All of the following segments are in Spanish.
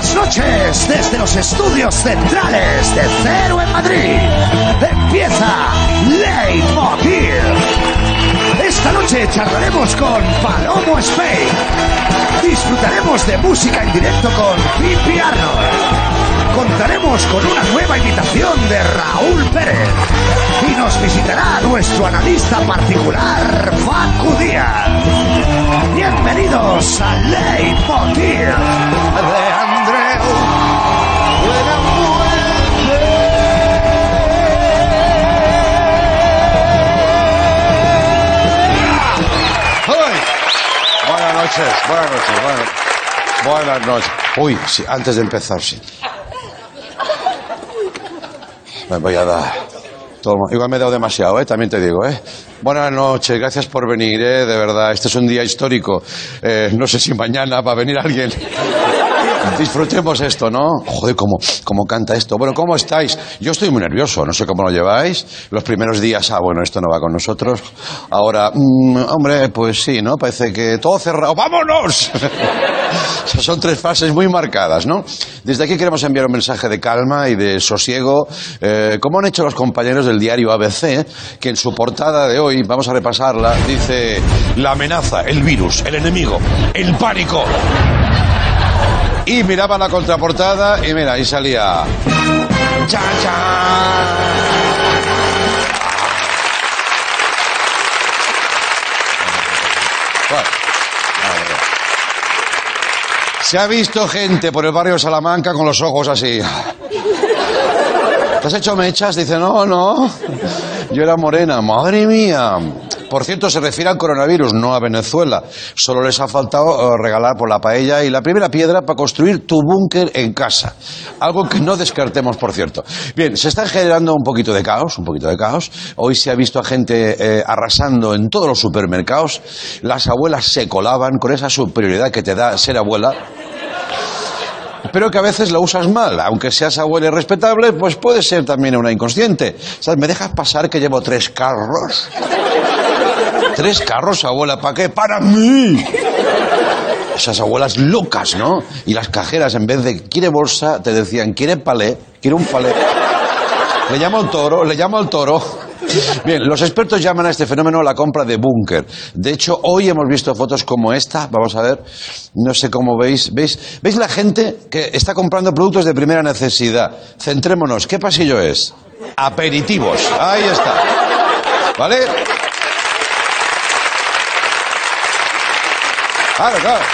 Buenas noches desde los estudios centrales de Cero en Madrid. Empieza Leitmotiv. Esta noche charlaremos con Palomo Spain. Disfrutaremos de música en directo con Pipi Arnold. Contaremos con una nueva invitación de Raúl Pérez. Y nos visitará nuestro analista particular, Facu Díaz. Bienvenidos a Leitmotiv Buenas noches, buenas noches. Uy, sí, antes de empezar, sí. Me voy a dar. Igual me he dado demasiado, ¿eh? también te digo. ¿eh? Buenas noches, gracias por venir, ¿eh? de verdad. Este es un día histórico. Eh, no sé si mañana va a venir alguien. Disfrutemos esto, ¿no? Joder, cómo, cómo canta esto. Bueno, ¿cómo estáis? Yo estoy muy nervioso, no sé cómo lo lleváis. Los primeros días, ah, bueno, esto no va con nosotros. Ahora, mm, hombre, pues sí, ¿no? Parece que todo cerrado. ¡Vámonos! Son tres fases muy marcadas, ¿no? Desde aquí queremos enviar un mensaje de calma y de sosiego, eh, como han hecho los compañeros del diario ABC, que en su portada de hoy, vamos a repasarla, dice la amenaza, el virus, el enemigo, el pánico. Y miraba la contraportada y mira, ahí salía. Se ha visto gente por el barrio de Salamanca con los ojos así. ¿Te has hecho mechas? Dice, no, no. Yo era morena. Madre mía. Por cierto, se refiere al coronavirus, no a Venezuela. Solo les ha faltado eh, regalar por la paella y la primera piedra para construir tu búnker en casa. Algo que no descartemos, por cierto. Bien, se está generando un poquito de caos, un poquito de caos. Hoy se ha visto a gente eh, arrasando en todos los supermercados. Las abuelas se colaban con esa superioridad que te da ser abuela pero que a veces la usas mal. Aunque seas abuela respetable, pues puede ser también una inconsciente. ¿Me dejas pasar que llevo tres carros? ¿Tres carros, abuela? ¿Para qué? ¡Para mí! Esas abuelas locas, ¿no? Y las cajeras, en vez de quiere bolsa, te decían, quiere palé, quiere un palé. Le llamo al toro, le llamo al toro. Bien, los expertos llaman a este fenómeno la compra de búnker. De hecho, hoy hemos visto fotos como esta. Vamos a ver. No sé cómo veis. ¿Veis? ¿Veis la gente que está comprando productos de primera necesidad? Centrémonos. ¿Qué pasillo es? Aperitivos. Ahí está. ¿Vale? Claro, claro.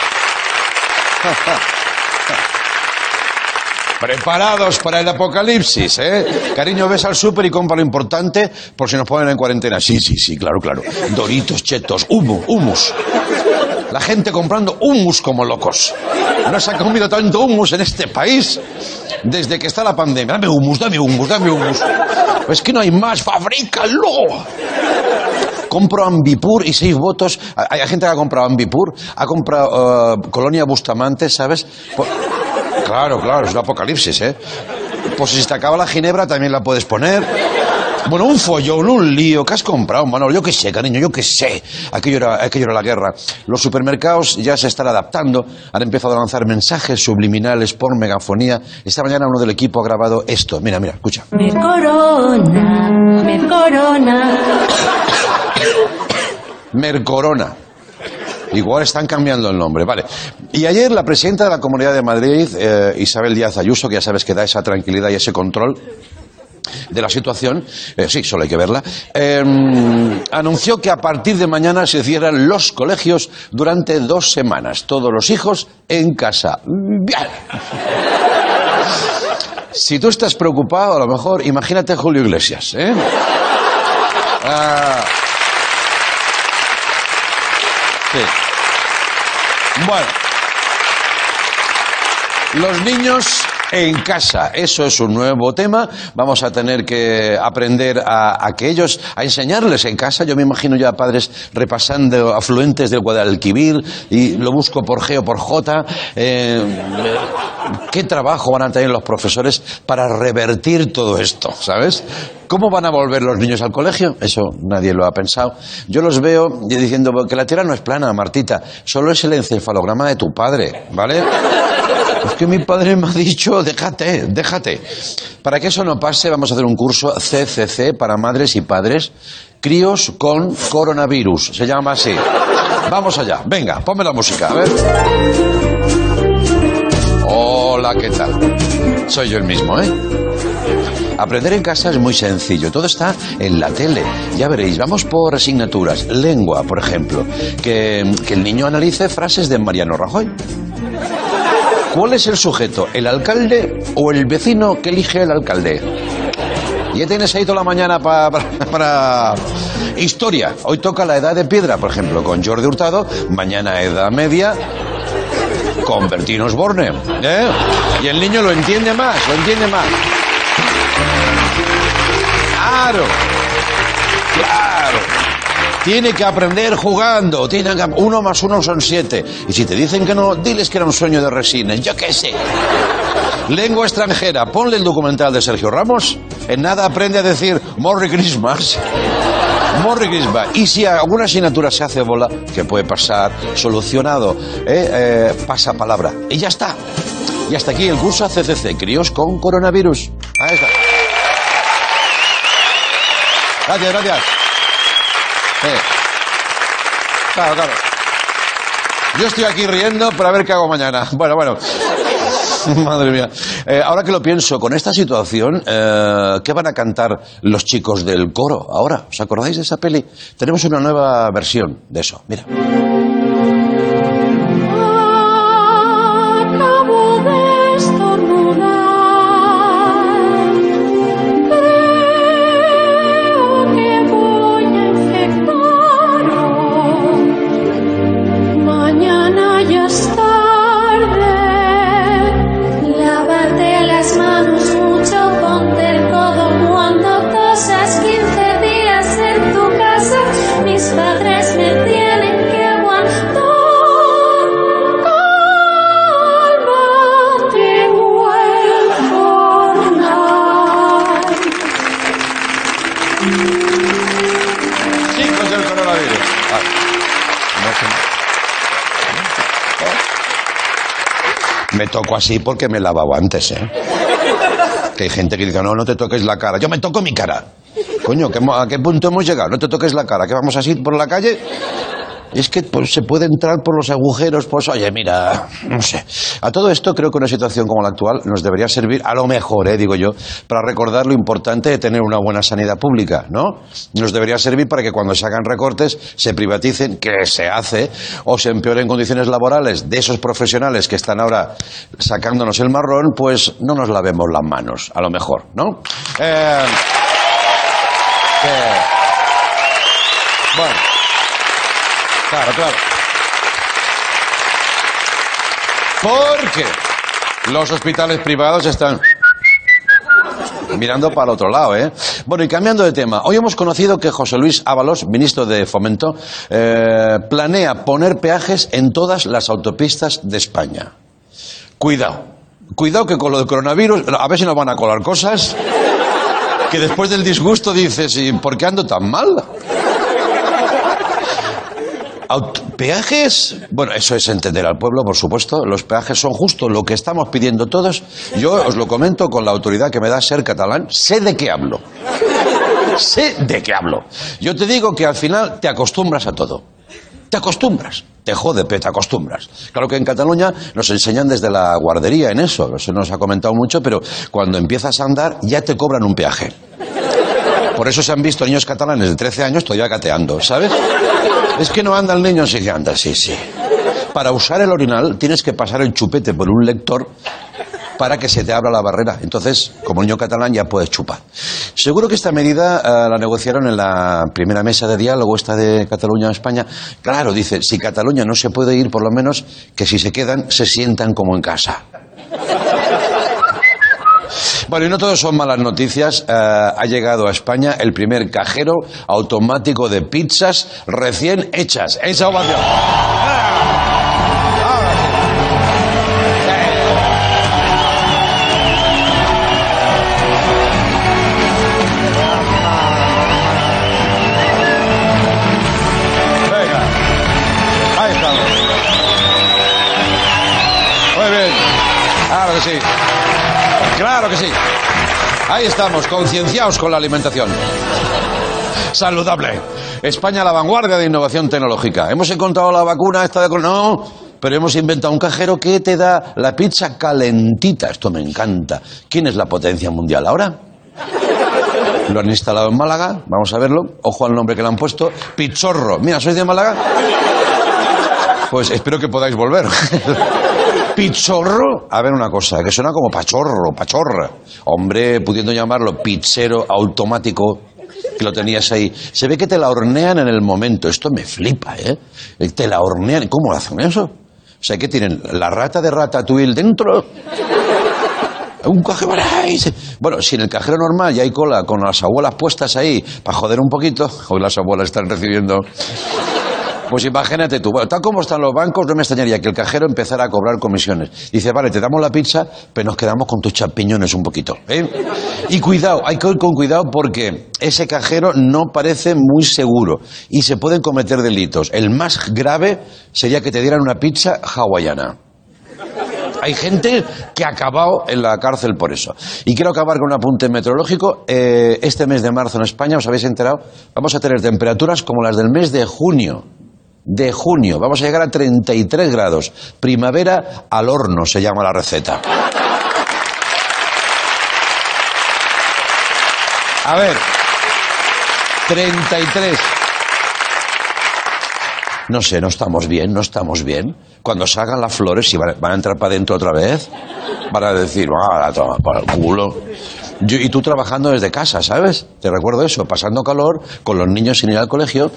Preparados para el apocalipsis, ¿eh? Cariño, ves al súper y compra lo importante por si nos ponen en cuarentena. Sí, sí, sí, claro, claro. Doritos, chetos, humo, humus. La gente comprando humus como locos. No se ha comido tanto humus en este país desde que está la pandemia. Dame humus, dame humus, dame humus. Es que no hay más, fabrícalo. Compro Ambipur y seis votos. Hay gente que ha comprado Ambipur, ha comprado eh, Colonia Bustamante, ¿sabes? Por- Claro, claro, es un apocalipsis, ¿eh? Pues si se te acaba la ginebra también la puedes poner. Bueno, un follón, un lío. ¿Qué has comprado, Manolo? Yo qué sé, cariño, yo qué sé. Aquello era, aquello era la guerra. Los supermercados ya se están adaptando. Han empezado a lanzar mensajes subliminales por megafonía. Esta mañana uno del equipo ha grabado esto. Mira, mira, escucha. Me corona, me corona. Mercorona. Igual están cambiando el nombre, vale. Y ayer la presidenta de la Comunidad de Madrid, eh, Isabel Díaz Ayuso, que ya sabes que da esa tranquilidad y ese control de la situación, eh, sí, solo hay que verla, eh, anunció que a partir de mañana se cierran los colegios durante dos semanas. Todos los hijos en casa. Si tú estás preocupado, a lo mejor, imagínate Julio Iglesias, ¿eh? Ah. Bueno. Los niños en casa, eso es un nuevo tema. Vamos a tener que aprender a, a que ellos, a enseñarles en casa. Yo me imagino ya padres repasando afluentes del Guadalquivir y lo busco por G o por J. Eh, ¿Qué trabajo van a tener los profesores para revertir todo esto, sabes? ¿Cómo van a volver los niños al colegio? Eso nadie lo ha pensado. Yo los veo diciendo que la Tierra no es plana, Martita, solo es el encefalograma de tu padre, ¿vale? Que mi padre me ha dicho, déjate, déjate. Para que eso no pase, vamos a hacer un curso CCC para madres y padres, críos con coronavirus, se llama así. Vamos allá, venga, ponme la música, a ver. Hola, ¿qué tal? Soy yo el mismo, ¿eh? Aprender en casa es muy sencillo, todo está en la tele. Ya veréis, vamos por asignaturas. Lengua, por ejemplo. Que, que el niño analice frases de Mariano Rajoy. ¿Cuál es el sujeto? ¿El alcalde o el vecino que elige el alcalde? Ya tienes ahí toda la mañana pa- pa- para, historia. Hoy toca la edad de piedra, por ejemplo, con Jordi Hurtado. Mañana edad media con Bertino Osborne. ¿eh? Y el niño lo entiende más, lo entiende más. Claro. Tiene que aprender jugando. Tiene que- Uno más uno son siete. Y si te dicen que no, diles que era un sueño de resines. Yo qué sé. Lengua extranjera. Ponle el documental de Sergio Ramos. En nada aprende a decir Merry Christmas. Merry Christmas. Y si alguna asignatura se hace bola, que puede pasar, solucionado, ¿eh? Eh, pasa palabra. Y ya está. Y hasta aquí el curso CCC, críos con coronavirus. Ahí está. Gracias, gracias. Claro, claro. Yo estoy aquí riendo para ver qué hago mañana. Bueno, bueno. Madre mía. Eh, ahora que lo pienso, con esta situación, eh, ¿qué van a cantar los chicos del coro ahora? ¿Os acordáis de esa peli? Tenemos una nueva versión de eso. Mira. Así porque me he lavado antes, ¿eh? Que hay gente que dice, no, no te toques la cara. Yo me toco mi cara. Coño, ¿qué mo- ¿a qué punto hemos llegado? No te toques la cara. ¿Que vamos así por la calle? Es que pues, se puede entrar por los agujeros, pues oye, mira, no sé. A todo esto creo que una situación como la actual nos debería servir, a lo mejor, eh, digo yo, para recordar lo importante de tener una buena sanidad pública, ¿no? Nos debería servir para que cuando se hagan recortes se privaticen, que se hace, o se empeoren condiciones laborales de esos profesionales que están ahora sacándonos el marrón, pues no nos lavemos las manos, a lo mejor, ¿no? Eh, que- bueno. Claro, claro. Porque los hospitales privados están mirando para el otro lado, ¿eh? Bueno, y cambiando de tema, hoy hemos conocido que José Luis Ábalos, ministro de Fomento, eh, planea poner peajes en todas las autopistas de España. Cuidado, cuidado que con lo del coronavirus, a ver si nos van a colar cosas que después del disgusto dices, ¿y por qué ando tan mal? ¿Peajes? Bueno, eso es entender al pueblo, por supuesto. Los peajes son justo lo que estamos pidiendo todos. Yo os lo comento con la autoridad que me da ser catalán. Sé de qué hablo. Sé de qué hablo. Yo te digo que al final te acostumbras a todo. Te acostumbras. Te jode, pero te acostumbras. Claro que en Cataluña nos enseñan desde la guardería en eso. Se nos ha comentado mucho, pero cuando empiezas a andar ya te cobran un peaje. Por eso se han visto niños catalanes de 13 años todavía gateando, ¿sabes? Es que no anda el niño, sí que anda, sí, sí. Para usar el orinal tienes que pasar el chupete por un lector para que se te abra la barrera. Entonces, como niño catalán ya puedes chupar. Seguro que esta medida eh, la negociaron en la primera mesa de diálogo, esta de Cataluña-España. Claro, dice, si Cataluña no se puede ir, por lo menos que si se quedan, se sientan como en casa. Bueno, y no todo son malas noticias. Eh, ha llegado a España el primer cajero automático de pizzas recién hechas. Esa ovación. Ahora. Venga. Ahí estamos. Muy bien. Que sí. Claro que sí. Ahí estamos, concienciados con la alimentación. Saludable. España la vanguardia de innovación tecnológica. Hemos encontrado la vacuna esta de... No, pero hemos inventado un cajero que te da la pizza calentita. Esto me encanta. ¿Quién es la potencia mundial ahora? Lo han instalado en Málaga, vamos a verlo. Ojo al nombre que le han puesto. Pizzorro. Mira, ¿sois de Málaga? Pues espero que podáis volver. Pizzorro. A ver una cosa, que suena como pachorro, pachorra. Hombre, pudiendo llamarlo pizzero automático, que lo tenías ahí. Se ve que te la hornean en el momento. Esto me flipa, ¿eh? Te la hornean. ¿Cómo hacen eso? O sea, ¿qué tienen? ¿La rata de Ratatouille dentro? Un cajero. Bueno, si en el cajero normal ya hay cola con las abuelas puestas ahí para joder un poquito, hoy las abuelas están recibiendo. Pues imagínate tú, bueno, tal como están los bancos, no me extrañaría que el cajero empezara a cobrar comisiones. Dice, vale, te damos la pizza, pero nos quedamos con tus champiñones un poquito. ¿eh? Y cuidado, hay que ir con cuidado porque ese cajero no parece muy seguro y se pueden cometer delitos. El más grave sería que te dieran una pizza hawaiana. Hay gente que ha acabado en la cárcel por eso. Y quiero acabar con un apunte meteorológico. Eh, este mes de marzo en España, ¿os habéis enterado? Vamos a tener temperaturas como las del mes de junio. De junio. Vamos a llegar a 33 grados. Primavera al horno se llama la receta. A ver. 33. No sé, no estamos bien, no estamos bien. Cuando salgan las flores, si van, a entrar para adentro otra vez, van a decir, va, toma por el culo. Y tú trabajando desde casa, ¿sabes? Te recuerdo eso, pasando calor, con los niños sin ir al colegio.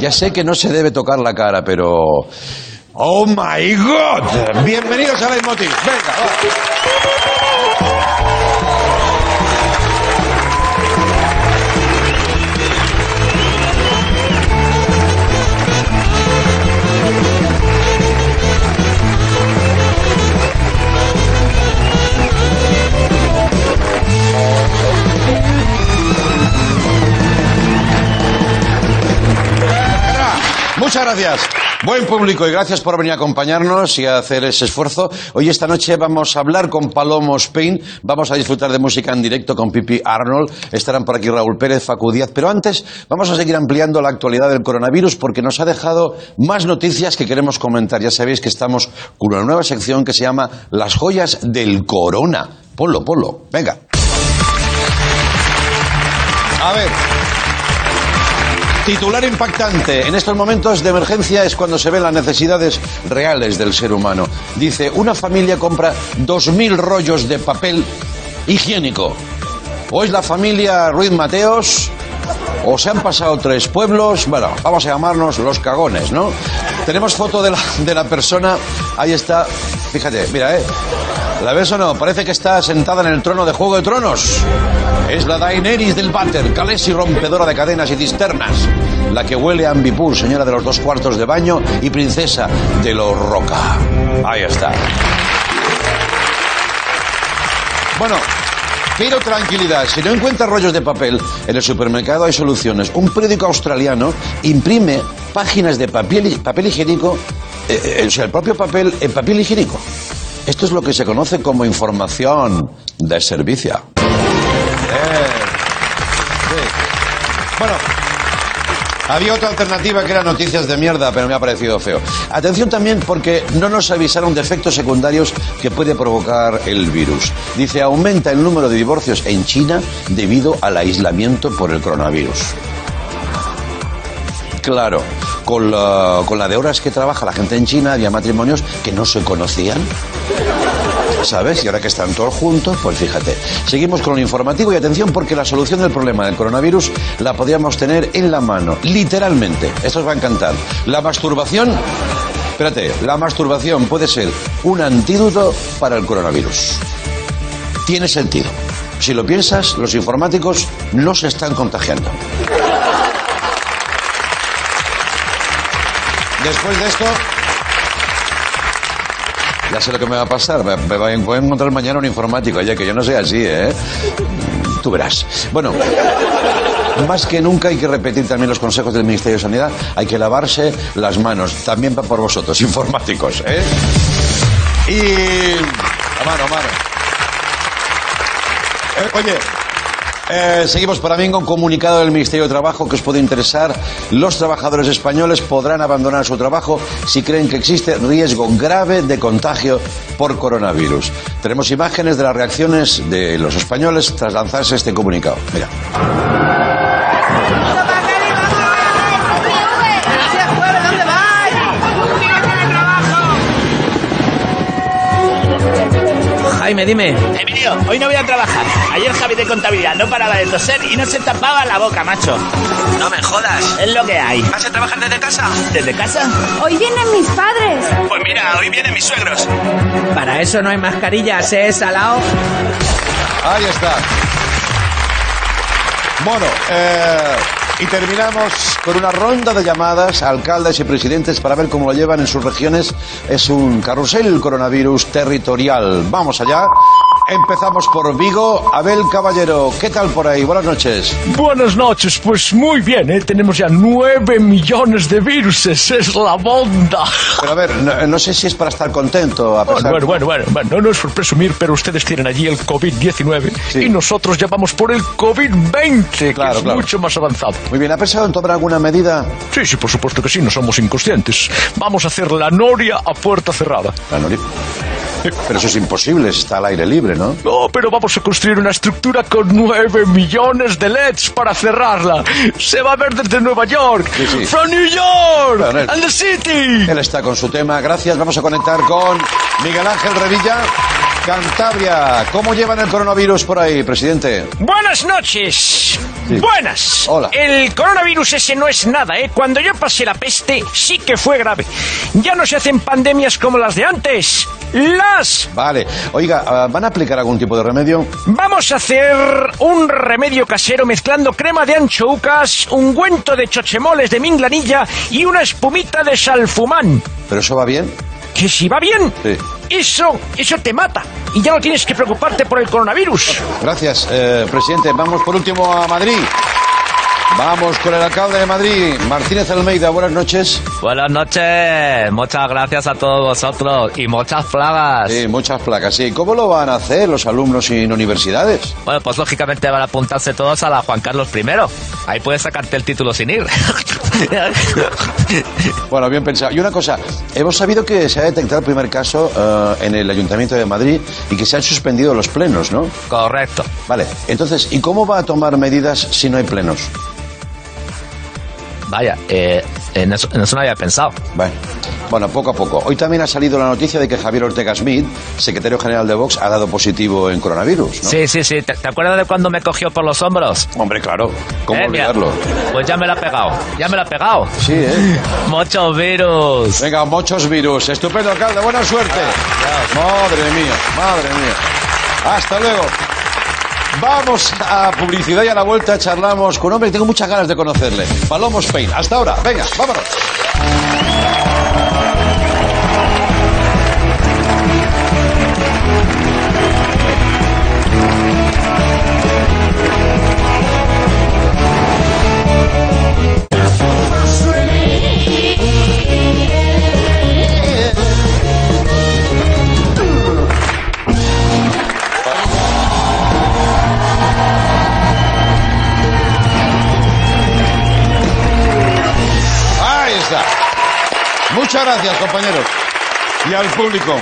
Ya sé que no se debe tocar la cara, pero... ¡Oh, my God! Bienvenidos a Leitmotiv. Venga. Muchas gracias. Buen público y gracias por venir a acompañarnos y a hacer ese esfuerzo. Hoy esta noche vamos a hablar con Palomo Spain, vamos a disfrutar de música en directo con Pipi Arnold, estarán por aquí Raúl Pérez, Facu Díaz, pero antes vamos a seguir ampliando la actualidad del coronavirus porque nos ha dejado más noticias que queremos comentar. Ya sabéis que estamos con una nueva sección que se llama Las joyas del corona. Polo, polo, venga. A ver. Titular impactante. En estos momentos de emergencia es cuando se ven las necesidades reales del ser humano. Dice, una familia compra 2.000 rollos de papel higiénico. Es la familia Ruiz Mateos, o se han pasado tres pueblos. Bueno, vamos a llamarnos los cagones, ¿no? Tenemos foto de la, de la persona. Ahí está. Fíjate, mira, ¿eh? ¿La ves o no? Parece que está sentada en el trono de Juego de Tronos. Es la Daenerys del Váter, Calesi rompedora de cadenas y cisternas. La que huele a ambipur, señora de los dos cuartos de baño y princesa de los Roca. Ahí está. Bueno, pero tranquilidad, si no encuentras rollos de papel, en el supermercado hay soluciones. Un periódico australiano imprime páginas de papel, papel higiénico, eh, eh, o sea, el propio papel en papel higiénico. Esto es lo que se conoce como información de servicio. Eh, sí. Bueno, había otra alternativa que era noticias de mierda, pero me ha parecido feo. Atención también porque no nos avisaron de efectos secundarios que puede provocar el virus. Dice, aumenta el número de divorcios en China debido al aislamiento por el coronavirus. Claro, con la, con la de horas que trabaja la gente en China había matrimonios que no se conocían. ¿Sabes? Y ahora que están todos juntos, pues fíjate. Seguimos con lo informativo y atención porque la solución del problema del coronavirus la podríamos tener en la mano, literalmente. Esto os va a encantar. La masturbación, espérate, la masturbación puede ser un antídoto para el coronavirus. Tiene sentido. Si lo piensas, los informáticos no se están contagiando. Después de esto, ya sé lo que me va a pasar. Me, voy a encontrar mañana un informático, ya que yo no soy así, ¿eh? Tú verás. Bueno, más que nunca hay que repetir también los consejos del Ministerio de Sanidad. Hay que lavarse las manos. También va por vosotros, informáticos, ¿eh? Y... A mano, a mano. Eh, oye, eh, seguimos para mí con un comunicado del Ministerio de Trabajo que os puede interesar. Los trabajadores españoles podrán abandonar su trabajo si creen que existe riesgo grave de contagio por coronavirus. Tenemos imágenes de las reacciones de los españoles tras lanzarse este comunicado. Mira. Jaime, dime. Emilio, hoy no voy a trabajar. Ayer Javi de contabilidad no paraba de toser y no se tapaba la boca, macho. No me jodas. Es lo que hay. ¿Vas a trabajar desde casa? ¿Desde casa? Hoy vienen mis padres. Pues mira, hoy vienen mis suegros. Para eso no hay mascarillas, ¿eh, Salao? Ahí está. Bueno, eh, y terminamos con una ronda de llamadas a alcaldes y presidentes para ver cómo lo llevan en sus regiones. Es un carrusel coronavirus territorial. Vamos allá. Empezamos por Vigo. Abel Caballero, ¿qué tal por ahí? Buenas noches. Buenas noches, pues muy bien, ¿eh? tenemos ya nueve millones de viruses, es la bonda. Pero a ver, no, no sé si es para estar contento a pesar Bueno, bueno, bueno, bueno, no, no es por presumir, pero ustedes tienen allí el COVID-19 Sí. y nosotros ya vamos por el COVID-20, que Claro, es claro. mucho más avanzado. Muy bien, ¿ha pensado en tomar alguna medida? Sí, sí, por supuesto que sí, no somos inconscientes. Vamos a hacer la noria a puerta cerrada. La Nori. Pero eso es imposible, está al aire libre, ¿no? No, pero vamos a construir una estructura con nueve millones de LEDs para cerrarla. Se va a ver desde Nueva York. Sí, sí. From New York Bueno, él- and the city. Él está con su tema. Gracias. Vamos a conectar con Miguel Ángel Revilla, Cantabria. ¿Cómo llevan el coronavirus por ahí, presidente? Buenas noches. Sí. Buenas. Hola. El coronavirus ese no es nada, ¿eh? Cuando yo pasé la peste, sí que fue grave. Ya no se hacen pandemias como las de antes. Las. Vale. Oiga, ah, ¿van a aplicar algún tipo de remedio? Vamos a hacer un remedio casero mezclando crema de anchoucas, ungüento de chochemoles de minglanilla y una espumita de salfumán. ¿Pero eso va bien? Que si va bien, Sí. eso, eso te mata. Y ya no tienes que preocuparte por el coronavirus. Gracias, eh, presidente. Vamos por último a Madrid. Vamos con el alcalde de Madrid, Martínez Almeida. Buenas noches. Buenas noches, muchas gracias a todos vosotros y muchas plagas. Sí, muchas placas. Sí, ¿cómo lo van a hacer los alumnos sin universidades? Bueno, pues lógicamente van a apuntarse todos a la Juan Carlos I. Ahí puedes sacarte el título sin ir. Bueno, bien pensado. Y una cosa, hemos sabido que se ha detectado el primer caso eh, en el Ayuntamiento de Madrid y que se han suspendido los plenos, ¿no? Correcto. Vale, entonces, ¿y cómo va a tomar medidas si no hay plenos? Vaya, eh, en, eso, en eso no había pensado. Bueno, bueno, poco a poco. Hoy también ha salido la noticia de que Javier Ortega Smith, secretario general de Vox, ha dado positivo en coronavirus, ¿no? Sí, sí, sí. ¿Te, te acuerdas de cuando me cogió por los hombros? Hombre, claro. ¿Cómo Eh, mira, olvidarlo? Pues ya me la ha pegado. Ya me la ha pegado. Sí, ¿eh? Muchos virus. Venga, muchos virus. Estupendo, alcalde. Buena suerte. Madre mía, madre mía. Hasta luego. Vamos a publicidad y a la vuelta charlamos con un hombre que tengo muchas ganas de conocerle. Palomo Spain. Hasta ahora. Venga, vámonos. Muchas gracias, compañeros. Y al público.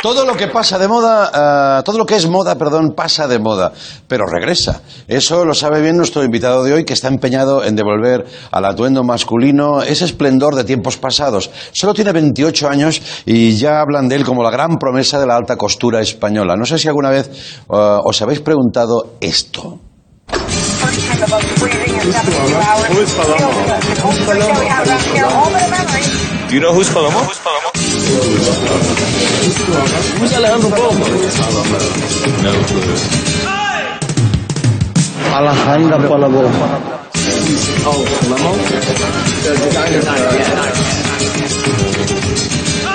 Todo lo que pasa de moda, eh, todo lo que es moda, perdón, pasa de moda, pero regresa. Eso lo sabe bien nuestro invitado de hoy, que está empeñado en devolver al atuendo masculino ese esplendor de tiempos pasados. Solo tiene 28 años y ya hablan de él como la gran promesa de la alta costura española. No sé si alguna vez eh, os habéis preguntado esto. Who is Palomo? Who's Palomo? Do you know who's Palomo? Who's Palomo? Who's Alejandro Palomo? No clue. Alejandro Palomo. Oh, Palomo?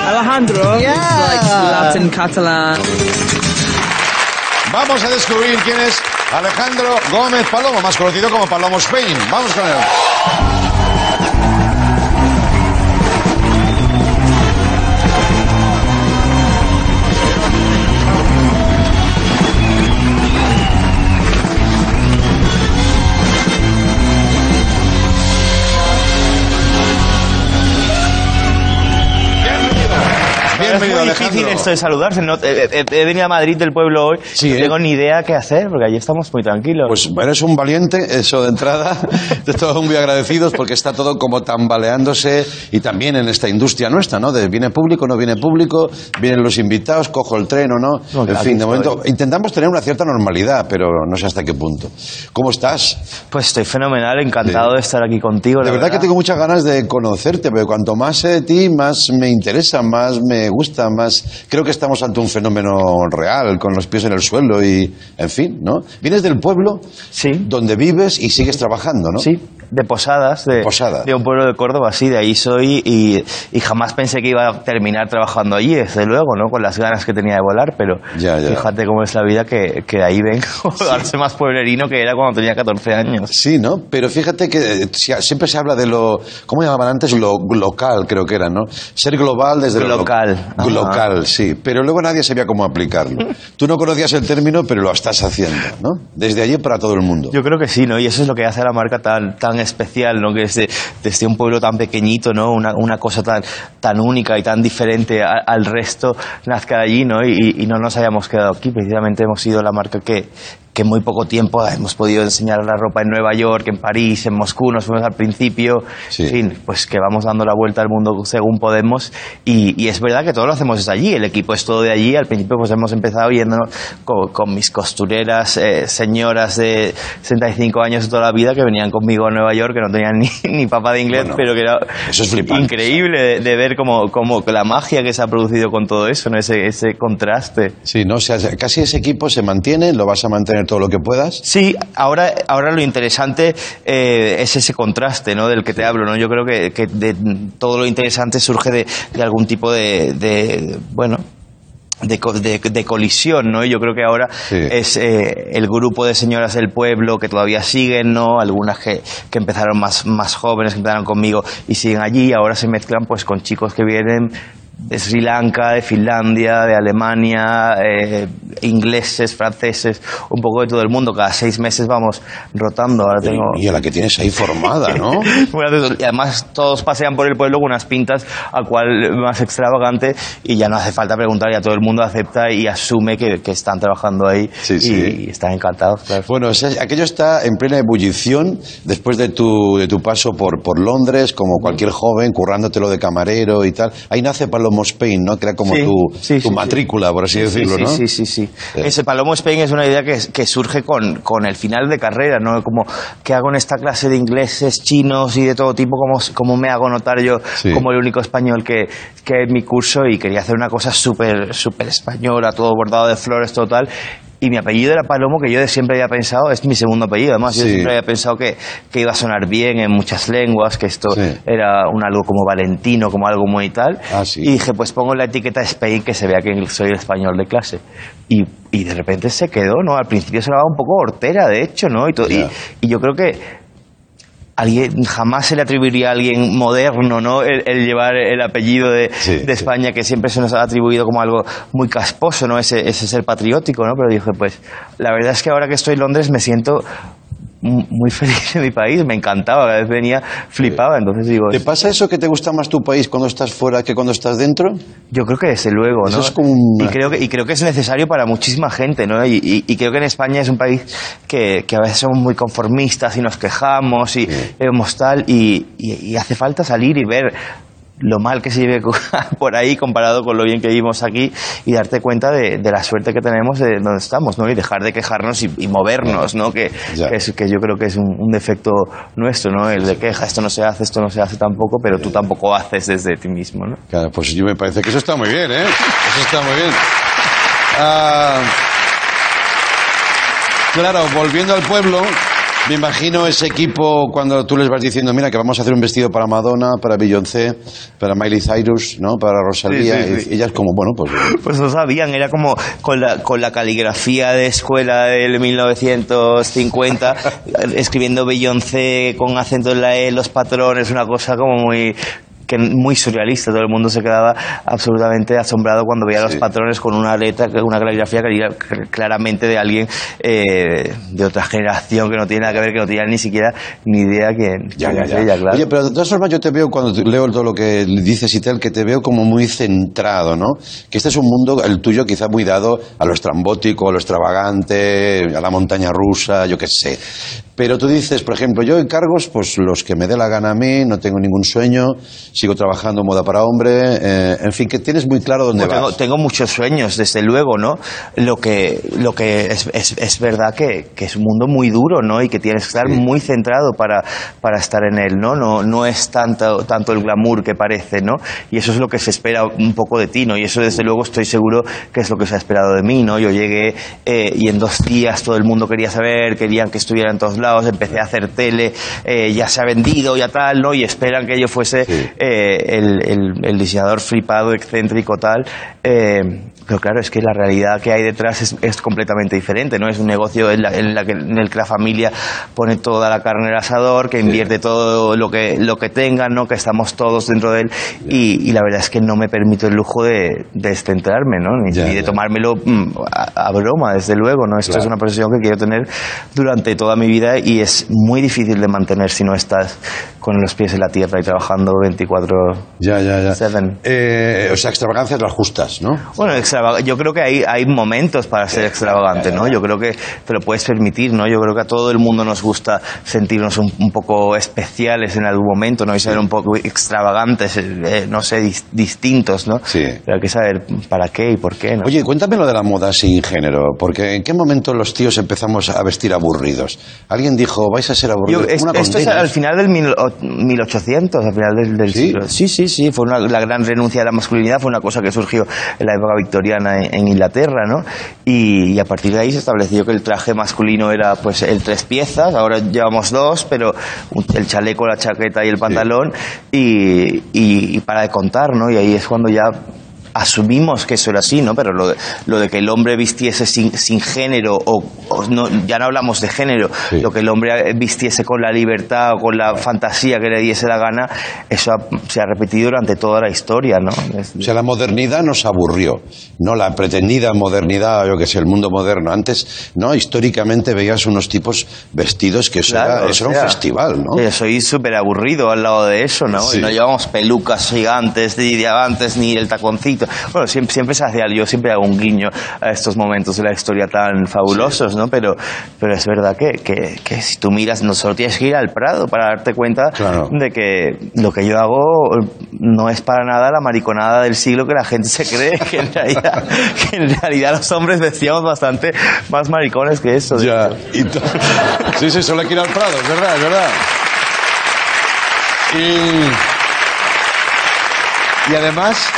Alejandro. Yeah. Like Latin Catalan. Vamos a descubrir quién es Alejandro Gómez Palomo, más conocido como Palomo Spain. Vamos con él. Bienvenido, muy difícil Alejandro. esto de saludarse. ¿no? He, he- he venido a Madrid del pueblo hoy. Sí, no ¿eh? tengo ni idea qué hacer porque allí estamos muy tranquilos. Pues eres un valiente, eso de entrada. De todos muy agradecidos porque está todo como tambaleándose y también en esta industria nuestra, ¿no? De viene público, no viene público, vienen los invitados, cojo el tren o no. No, en fin, de momento intentamos tener una cierta normalidad, pero no sé hasta qué punto. ¿Cómo estás? Pues estoy fenomenal, encantado Sí. de estar aquí contigo. De la verdad que tengo muchas ganas de conocerte, pero cuanto más sé de ti, más me interesa, más me gusta, más creo que estamos ante un fenómeno real, con los pies en el suelo y, en fin, ¿no? Vienes del pueblo Sí. donde vives y sigues trabajando, ¿no? Sí, de Posadas, de, un pueblo de Córdoba, sí, de ahí soy y, y jamás pensé que iba a terminar trabajando allí, desde luego, ¿no? Con las ganas que tenía de volar, pero Ya, ya. fíjate cómo es la vida que, que de ahí vengo, ahora soy más pueblerino que era cuando tenía 14 años. Sí, ¿no? Pero fíjate que eh, si- siempre se habla de lo, ¿cómo llamaban antes? Lo local, creo que era, ¿no? Ser global desde lo Local. lo-. Local, sí. Pero luego nadie sabía cómo aplicarlo. Tú no conocías el término, pero lo estás haciendo, ¿no? Desde allí para todo el mundo. Yo creo que sí, ¿no? Y eso es lo que hace a la marca tan, tan especial, ¿no? Que desde, desde un pueblo tan pequeñito, ¿no? Una, una cosa tan, tan única y tan diferente a- al resto nazca de allí, ¿no? Y, y no nos hayamos quedado aquí. Precisamente hemos sido la marca que, que en muy poco tiempo hemos podido enseñar la ropa en Nueva York, en París, en Moscú, nos fuimos al principio. Sí. En fin, pues que vamos dando la vuelta al mundo según podemos. Y, y es verdad que todo lo hacemos desde allí. El equipo es todo de allí. Al principio pues hemos empezado yéndonos con, con mis costureras, eh, señoras de 65 años de toda la vida que venían conmigo a Nueva York, que no tenían ni, ni papá de inglés, Bueno, pero que era eso es increíble de, de ver como, como la magia que se ha producido con todo eso, ¿no? ese, ese contraste. Sí, ¿no? O sea, casi ese equipo se mantiene, lo vas a mantener todo lo que puedas. Sí, ahora, ahora lo interesante eh, es ese contraste ¿no? del que te hablo. ¿no? Yo creo que, que de, todo lo interesante surge de, de algún tipo de, de, bueno, de, de- de colisión, ¿no? Y yo creo que ahora Sí. es eh, el grupo de señoras del pueblo que todavía siguen, ¿no? Algunas que, que empezaron más, más jóvenes, que empezaron conmigo y siguen allí, ahora se mezclan pues con chicos que vienen de Sri Lanka, de Finlandia, de Alemania, eh, ingleses, franceses, un poco de todo el mundo. Cada seis meses vamos rotando. Ahora tengo... Y a la que tienes ahí formada, ¿no? Y además todos pasean por el pueblo con unas pintas a cual más extravagante y ya no hace falta preguntar, ya todo el mundo acepta y asume que, que están trabajando ahí Sí, y, sí. y están encantados. claro. Bueno, o sea, aquello está en plena ebullición después de tu, de tu paso por, por Londres, como cualquier joven, currándotelo de camarero y tal. Ahí nace Palomo Spain, ¿no? Que era como Sí, tu, sí, tu sí, matrícula, por así decirlo, sí, ¿no? Sí, sí, sí. Sí. Ese Palomo Spain es una idea que, que surge con, con el final de carrera, ¿no? Como, ¿qué hago en esta clase de ingleses, chinos y de todo tipo? ¿Cómo, cómo me hago notar yo como el único español que, que en mi curso? Y quería hacer una cosa súper súper española, todo bordado de flores, total. Y mi apellido era Palomo, que yo de siempre había pensado, es mi segundo apellido, además, yo siempre había pensado que, que iba a sonar bien en muchas lenguas, que esto Sí. era un algo como valentino, como algo muy tal. Ah, sí. Y dije, pues pongo la etiqueta Spain que se vea que soy el español de clase. Y, y de repente se quedó, ¿no? Al principio sonaba un poco hortera, de hecho, ¿no? Y, y yo creo que alguien jamás se le atribuiría a alguien moderno, ¿no? El, el llevar el apellido de, Sí, de sí. España, que siempre se nos ha atribuido como algo muy casposo, ¿no? Ese, ese ser patriótico, ¿no? Pero dije, pues, la verdad es que ahora que estoy en Londres me siento muy feliz en mi país, me encantaba, cada vez venía, flipaba, entonces digo, ¿Te pasa eso que te gusta más tu país cuando estás fuera que cuando estás dentro? Yo creo que desde luego, Eso ¿no? es como una- y, creo que, y creo que es necesario para muchísima gente, ¿no? Y, y- y creo que en España es un país que, que a veces somos muy conformistas y nos quejamos y vemos tal, y, y- y hace falta salir y ver lo mal que se vive por ahí comparado con lo bien que vivimos aquí y darte cuenta de, de la suerte que tenemos de donde estamos, ¿no? Y dejar de quejarnos y, y movernos, ¿no? Que, es, que yo creo que es un, un defecto nuestro, ¿no? El de queja, esto no se hace, esto no se hace tampoco, pero tú tampoco haces desde ti mismo, ¿no? Claro, pues yo me parece que eso está muy bien, ¿eh? Eso está muy bien. Ah, claro, volviendo al pueblo, me imagino ese equipo cuando tú les vas diciendo, mira, que vamos a hacer un vestido para Madonna, para Beyoncé, para Miley Cyrus, ¿no? Para Rosalía. Sí, sí, sí. Y ellas como, bueno, pues... Pues no sabían, era como con la, con la caligrafía de escuela del 1950, escribiendo Beyoncé con acento en la E, los patrones, una cosa como muy que muy surrealista. Todo el mundo se quedaba absolutamente asombrado cuando veía los patrones con una letra, una caligrafía que era claramente de alguien eh, de otra generación que no tiene nada que ver, que no tenía ni siquiera ni idea quién Ya, ya, ya. ella, claro. Oye, pero de todas formas yo te veo cuando leo todo lo que dices y tal, que te veo como muy centrado, ¿no? Que este es un mundo, el tuyo, quizá muy dado a lo estrambótico, a lo extravagante, a la montaña rusa, yo qué sé. Pero tú dices, por ejemplo, yo encargos, pues los que me dé la gana a mí, no tengo ningún sueño, sigo trabajando moda para hombre, eh, en fin, que tienes muy claro dónde Pues tengo, vas. tengo muchos sueños, desde luego, ¿no? Lo que, lo que es, es, es verdad que, que es un mundo muy duro, ¿no? Y que tienes que estar muy centrado para, para estar en él, ¿no? No, no es tanto, tanto el glamour que parece, ¿no? Y eso es lo que se espera un poco de ti, ¿no? Y eso, desde luego, estoy seguro que es lo que se ha esperado de mí, ¿no? Yo llegué eh, y en dos días todo el mundo quería saber, querían que estuviera en todos lados, empecé a hacer tele, eh, ya se ha vendido, ya tal, ¿no? Y esperan que yo fuese eh, el, el- el diseñador flipado, excéntrico, tal. eh, pero claro, es que la realidad que hay detrás es, es completamente diferente, ¿no? Es un negocio en, la- en la que, en el que la familia pone toda la carne en el asador, que invierte todo lo que, lo que tengan, ¿no? Que estamos todos dentro de él. Y, y la verdad es que no me permito el lujo de, de descentrarme, ¿no? Ni, ni de tomármelo mm, a, a broma, desde luego, ¿no? Esto Claro. es una profesión que quiero tener durante toda mi vida y es muy difícil de mantener si no estás con los pies en la tierra y trabajando 24 Ya, ya, ya. 7. Eh, o sea, extravagancias las justas, ¿no? Bueno, yo creo que hay, hay momentos para ser extravagante, ¿no? Yo creo que te lo puedes permitir, ¿no? Yo creo que a todo el mundo nos gusta sentirnos un, un poco especiales en algún momento, ¿no? Y ser un poco extravagantes, eh, no sé, dis- distintos, ¿no? Sí. Pero hay que saber para qué y por qué, ¿no? Oye, cuéntame lo de la moda sin género, porque ¿en qué momento los tíos empezamos a vestir aburridos? Alguien dijo, vais a ser Yo- aburridos. es- Una esto es al final del 1800, al final del, del siglo. Sí, sí, sí. Fue una- la gran renuncia de la masculinidad, fue una cosa que surgió en la época victoriana en, en Inglaterra, ¿no? Y, y a partir de ahí se estableció que el traje masculino era pues el tres piezas, ahora llevamos dos, pero el chaleco, la chaqueta y el pantalón, y, y- y para de contar, ¿no? Y ahí es cuando ya asumimos que eso era así, ¿no? Pero lo de, lo de que el hombre vistiese sin, sin género, o, o no, ya no hablamos de género, lo que el hombre vistiese con la libertad o con la fantasía que le diese la gana, eso ha- se ha repetido durante toda la historia, ¿no? O sea, la modernidad nos aburrió, no la pretendida modernidad, yo que sé, el mundo moderno. Antes, no, históricamente veías unos tipos vestidos que eso, Claro, era, eso o era sea, un festival, ¿no? eh, soy súper aburrido al lado de eso, ¿no? Sí. Y no llevamos pelucas gigantes, ni diamantes, ni el taconcito. Bueno, siempre, siempre se hacía, yo siempre hago un guiño a estos momentos de la historia tan fabulosos, ¿no? Pero, pero es verdad que, que, que si tú miras, no solo tienes que ir al Prado para darte cuenta de que lo que yo hago no es para nada la mariconada del siglo que la gente se cree, que en realidad, que en realidad los hombres vestíamos bastante más maricones que eso. Ya, sí, sí, solo hay que ir al Prado, es verdad, es verdad. Y, y además,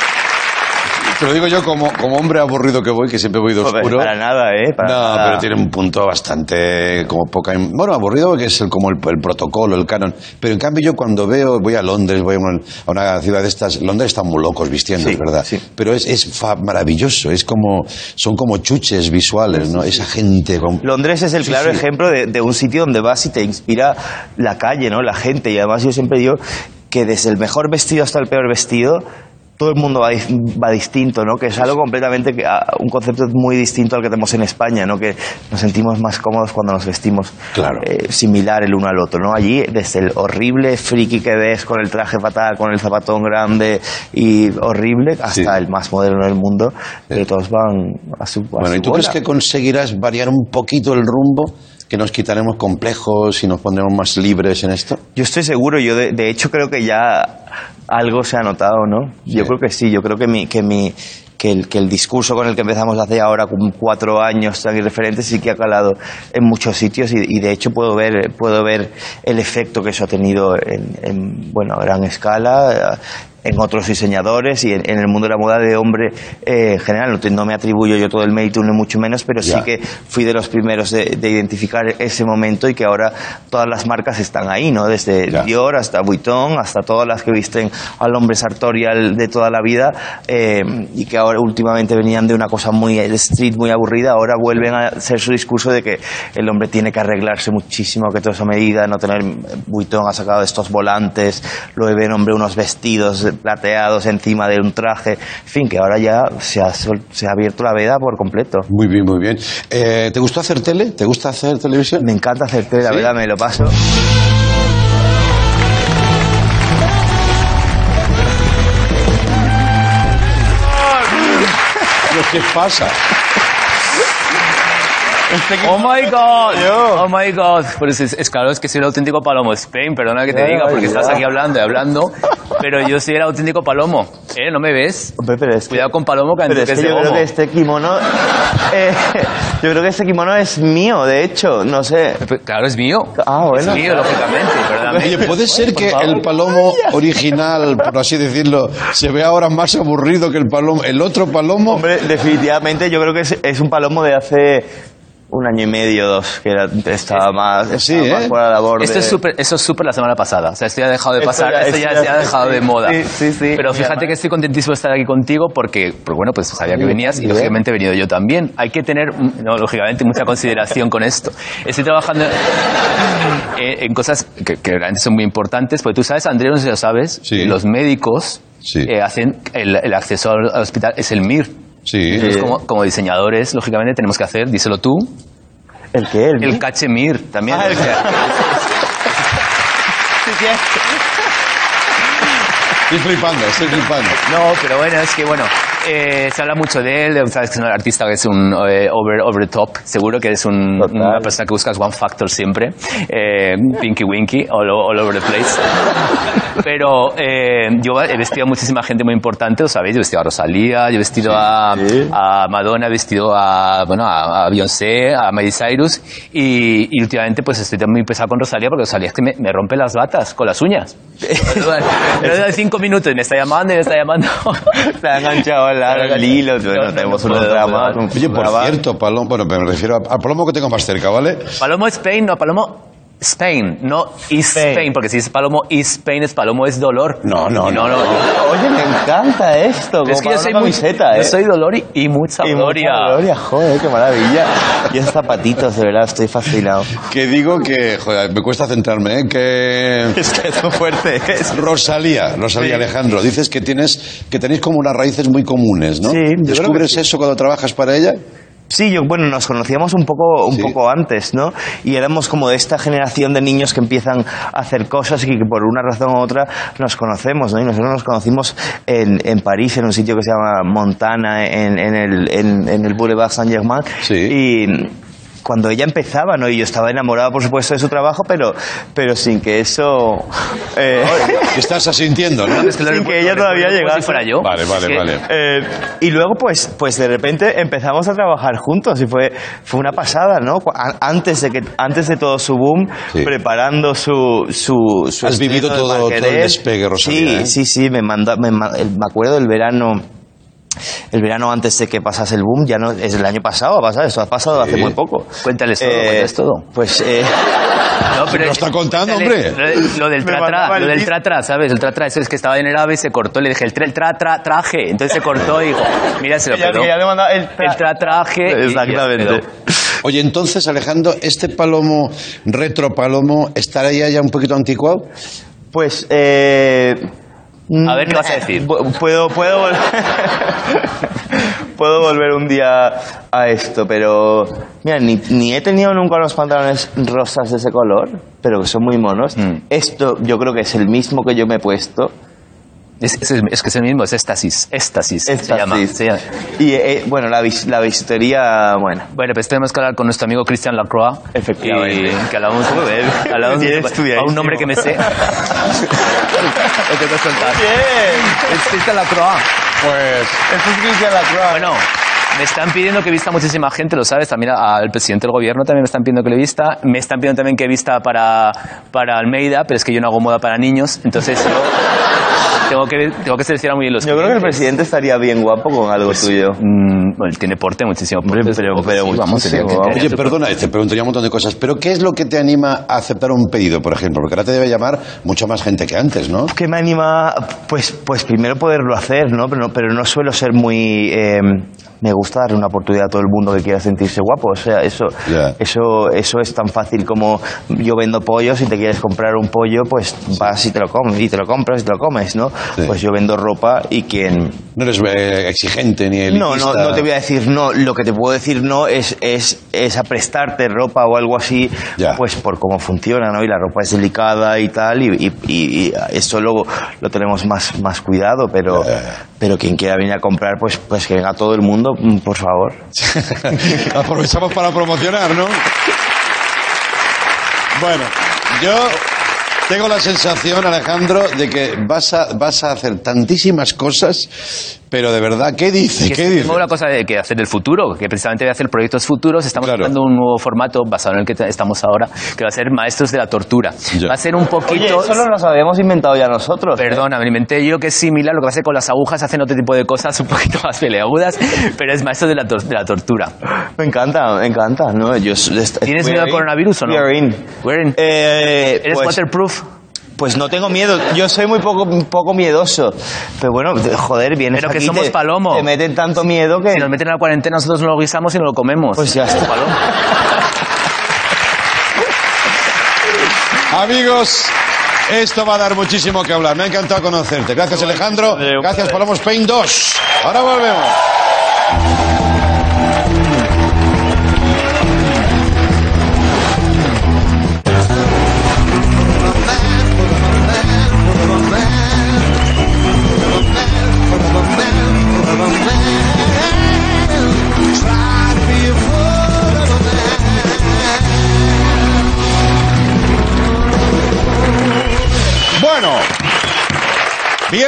te lo digo yo como, como hombre aburrido que voy, que siempre voy de Joder, oscuro. para nada, ¿eh? Para no, nada. pero tiene un punto bastante como poca... Bueno, aburrido porque es el, como el, el protocolo, el canon. Pero en cambio yo cuando veo, voy a Londres, voy a una, a una ciudad de estas... Londres están muy locos vistiendo, es verdad. Pero es, es maravilloso, es como... Son como chuches visuales, ¿no? Esa gente con... Londres es el Sí, claro sí. ejemplo de, de un sitio donde vas y te inspira la calle, ¿no? La gente. Y además yo siempre digo que desde el mejor vestido hasta el peor vestido, todo el mundo va, dis- va distinto, ¿no? Que es algo completamente, un concepto muy distinto al que tenemos en España, ¿no? Que nos sentimos más cómodos cuando nos vestimos eh, similar el uno al otro, ¿no? Allí, desde el horrible friki que ves con el traje fatal, con el zapatón grande y horrible, hasta el más moderno del mundo, que todos van a su, a Bueno, su ¿y tú bola. crees que conseguirás variar un poquito el rumbo? ¿Que nos quitaremos complejos y nos pondremos más libres en esto? Yo estoy seguro, yo de, de hecho creo que ya algo se ha notado, ¿no? Yo creo que sí, yo creo que mi, que mi que el, que el discurso con el que empezamos hace ahora cuatro años tan irreferente sí que ha calado en muchos sitios y, y de hecho puedo ver puedo ver el efecto que eso ha tenido en, en, bueno a gran escala en otros diseñadores y en, en el mundo de la moda de hombre eh, en general. No, te- no me atribuyo yo todo el mérito, ni mucho menos, pero Ya. sí que fui de los primeros de, de identificar ese momento y que ahora todas las marcas están ahí, ¿no? Desde. Dior hasta Vuitton, hasta todas las que visten al hombre sartorial de toda la vida eh, y que ahora últimamente venían de una cosa muy street, muy aburrida, ahora vuelven a hacer su discurso de que el hombre tiene que arreglarse muchísimo, que todo eso medida, no tener... Vuitton ha sacado estos volantes, luego ven, hombre, unos vestidos plateados encima de un traje, en fin, que ahora ya se ha, sol- se ha abierto la veda por completo. Muy bien, muy bien. Eh, ¿Te gustó hacer tele? ¿Te gusta hacer televisión? Me encanta hacer tele, la verdad, me lo paso. ¿Pero ¿Qué pasa? Oh my god, oh my god. Pues es, es claro, es que soy el auténtico palomo Spain, perdona que te diga, porque estás aquí hablando y hablando, pero yo soy el auténtico palomo. ¿Eh? ¿No me ves? Hombre, pero es que- Cuidado con palomo que antes es que yo creo que este kimono. eh, yo creo que este kimono es mío, de hecho, no sé. Claro, es mío. Ah, bueno. Es mío, lógicamente, perdóname. Oye, ¿puede ser que el palomo original, por así decirlo, se ve ahora más aburrido que el palomo, el otro palomo? Hombre, definitivamente yo creo que es, es un palomo de hace un año y medio, dos, que era- estaba más, Sí, estaba más ¿eh? fuera de la borde. Esto es súper, eso es súper la semana pasada. O sea, esto ya ha dejado de Esto pasar, ya- esto ya, esto ya- ha dejado de moda. sí, sí, sí. Pero fíjate además- que estoy contentísimo de estar aquí contigo porque, pues bueno, pues sabía que venías y lógicamente he venido yo también. Hay que tener, mm, no, lógicamente, mucha consideración con esto. Estoy trabajando en, en cosas que, que realmente son muy importantes, porque tú sabes, Andrea, no sé si lo sabes, Sí. los médicos Sí. eh, hacen el, el acceso al hospital, es el MIR. Sí. Entonces, como, como diseñadores, lógicamente, tenemos que hacer, díselo tú, ¿El qué? ¿El, el cachemir también. Ah, el Estoy flipando, estoy flipando. No, pero bueno, es que bueno, eh, se habla mucho de él, sabes que es un artista que es un eh, over, over top, seguro que es un- una persona que buscas one factor siempre, eh, pinky winky, all, all over the place. Pero eh, yo he vestido a muchísima gente muy importante, lo sabéis, yo he vestido a Rosalía, yo he vestido a, a Madonna, he vestido a, bueno, a, a Beyoncé, a Miley Cyrus y, y últimamente pues estoy muy pesado con Rosalía porque Rosalía es que me, me rompe las batas con las uñas. Cinco minutos me está llamando y me está llamando. Se ha enganchado al, al hilo, No, tenemos no unos dramas. Oye, por cierto, palomo, bueno, me refiero a- al palomo que tengo más cerca, ¿vale? Palomo Spain, no, Palomo Spain, no East Spain. Spain, porque si es Palomo East Spain es Palomo es dolor. No, no, no. Oye, me encanta esto. Es que yo soy una muy, camiseta, yo ¿eh? soy dolor y, y mucha Y mucha gloria. gloria, joder, qué maravilla. Y esos zapatitos, de verdad, estoy fascinado. Que digo que, joder, me cuesta centrarme, ¿eh? Que... Es que es muy fuerte. es- Rosalía, Rosalía Alejandro, dices que tienes que tenéis como unas raíces muy comunes, ¿no? Sí, yo creo que ¿Descubres sí. eso cuando trabajas para ella? Sí, yo, bueno, nos conocíamos un poco, un Sí. poco antes, ¿no? Y éramos como de esta generación de niños que empiezan a hacer cosas y que por una razón u otra nos conocemos, ¿no? Y nosotros nos conocimos en, en París, en un sitio que se llama Montana, en, en el, en, en el Boulevard Saint-Germain. Sí. Y cuando ella empezaba, ¿no? Y yo estaba enamorado, por supuesto, de su trabajo, pero, pero sin que eso... eh, Que estás asintiendo, ¿no? Es que Sin que ella todavía llegase. si fuera yo. Vale, vale, Es que- vale. Eh, y luego, pues, pues de repente empezamos a trabajar juntos y fue, fue una pasada, ¿no? Antes de, que, antes de todo su boom, Sí. preparando su, su, su Has vivido todo- todo el despegue, Rosalía, Sí, ¿eh? sí, sí, me, manda, me, me acuerdo del verano. El verano antes de que pasase el boom, ya no es el año pasado, ha pasado, esto ha pasado hace Sí. muy poco. Cuéntales todo, cuéntales todo. Pues eh, No, pero lo está contando, hombre. Lo, lo del tra tra, el lo del disco. tra tra, ¿sabes? El tra tra, eso es que estaba en el ave y se cortó, le dije el tra el tra tra traje, entonces se cortó y dijo, mira, se lo quedó. le mandaba el, El tra traje. Exactamente. Oye, entonces, Alejandro, ¿este palomo, retro palomo, estaría ya un poquito anticuado? Pues, eh, A ver, ¿qué vas a decir? pu- Puedo, puedo, vol- puedo volver un día a esto, pero mira, ni, ni he tenido nunca unos pantalones rosas de ese color, pero que son muy monos. Mm. Esto yo creo que es el mismo que yo me he puesto. Es, es, es que es el mismo, es éxtasis, éxtasis, se Éxtasis. llama. se llama. Y eh, bueno, la, la bisutería, bueno. Bueno, pues tenemos que hablar con nuestro amigo Christian Lacroix. Efectivamente. Y que hablamos Joder, hablamos a un nombre que me sé. Lo tengo que soltar. Bien. Es Christian Lacroix. Pues... Es Cristian Lacroix. Bueno, me están pidiendo que vista muchísima gente, lo sabes, también al presidente del gobierno también me están pidiendo que le vista, me están pidiendo también que vista para, para Almeida, pero es que yo no hago moda para niños, entonces yo... tengo que, tengo que seleccionar muy bien los Yo creo que el presidente estaría bien guapo con algo tuyo. Mm, bueno, él tiene porte, muchísimo porte, pero, pero sí, vamos, que- vamos. Oye, su- perdona, te preguntaría un montón de cosas, pero ¿qué es lo que te anima a aceptar un pedido, por ejemplo? Porque ahora te debe llamar mucho más gente que antes, ¿no? ¿Qué me anima? Pues, pues primero poderlo hacer, ¿no? Pero no, pero no suelo ser muy... eh, me gusta darle una oportunidad a todo el mundo que quiera sentirse guapo. O sea, eso, eso, eso es tan fácil como yo vendo pollos y te quieres comprar un pollo, pues vas y te lo comes, y te lo compras y te lo comes, ¿no? Sí. Pues yo vendo ropa y quien... No eres eh, exigente ni elitista. No, no, no te voy a decir no. Lo que te puedo decir no es, es, es a prestarte ropa o algo así, pues por cómo funciona, ¿no? Y la ropa es delicada y tal, y, y, y- eso luego lo tenemos más, más cuidado, pero. Pero quien quiera venir a comprar, pues, pues que venga todo el mundo, mm, por favor. Aprovechamos para promocionar, ¿no? Bueno, yo tengo la sensación, Alejandro, de que vas a, vas a hacer tantísimas cosas, pero de verdad, ¿qué dice? Es ¿Qué que dice? tengo una cosa de que hacer del futuro, que precisamente voy a hacer proyectos futuros. Estamos Claro. buscando un nuevo formato basado en el que estamos ahora, que va a ser Maestros de la Tortura. Ya. Va a ser un Oye, poquito... eso no nos habíamos inventado ya nosotros. ¿eh? Perdona, me lo inventé yo que es similar, lo que pasa es que con las agujas hacen otro tipo de cosas un poquito más peleagudas, pero es maestro de la, tor- de la tortura. Me encanta, me encanta. ¿no? Yo, ¿Tienes miedo al coronavirus o no? We are in. We're in. Eh, ¿Eres pues- waterproof? Pues no tengo miedo, yo soy muy poco, poco miedoso. Pero bueno, joder, vienes Pero que aquí, somos te- palomo. Te meten tanto miedo que... Si nos meten a la cuarentena, nosotros no lo guisamos y no lo comemos. Pues ya está. Palomo. Amigos, esto va a dar muchísimo que hablar. Me ha encantado conocerte. Gracias, Alejandro. Gracias, Paloma Spain 2. Ahora volvemos.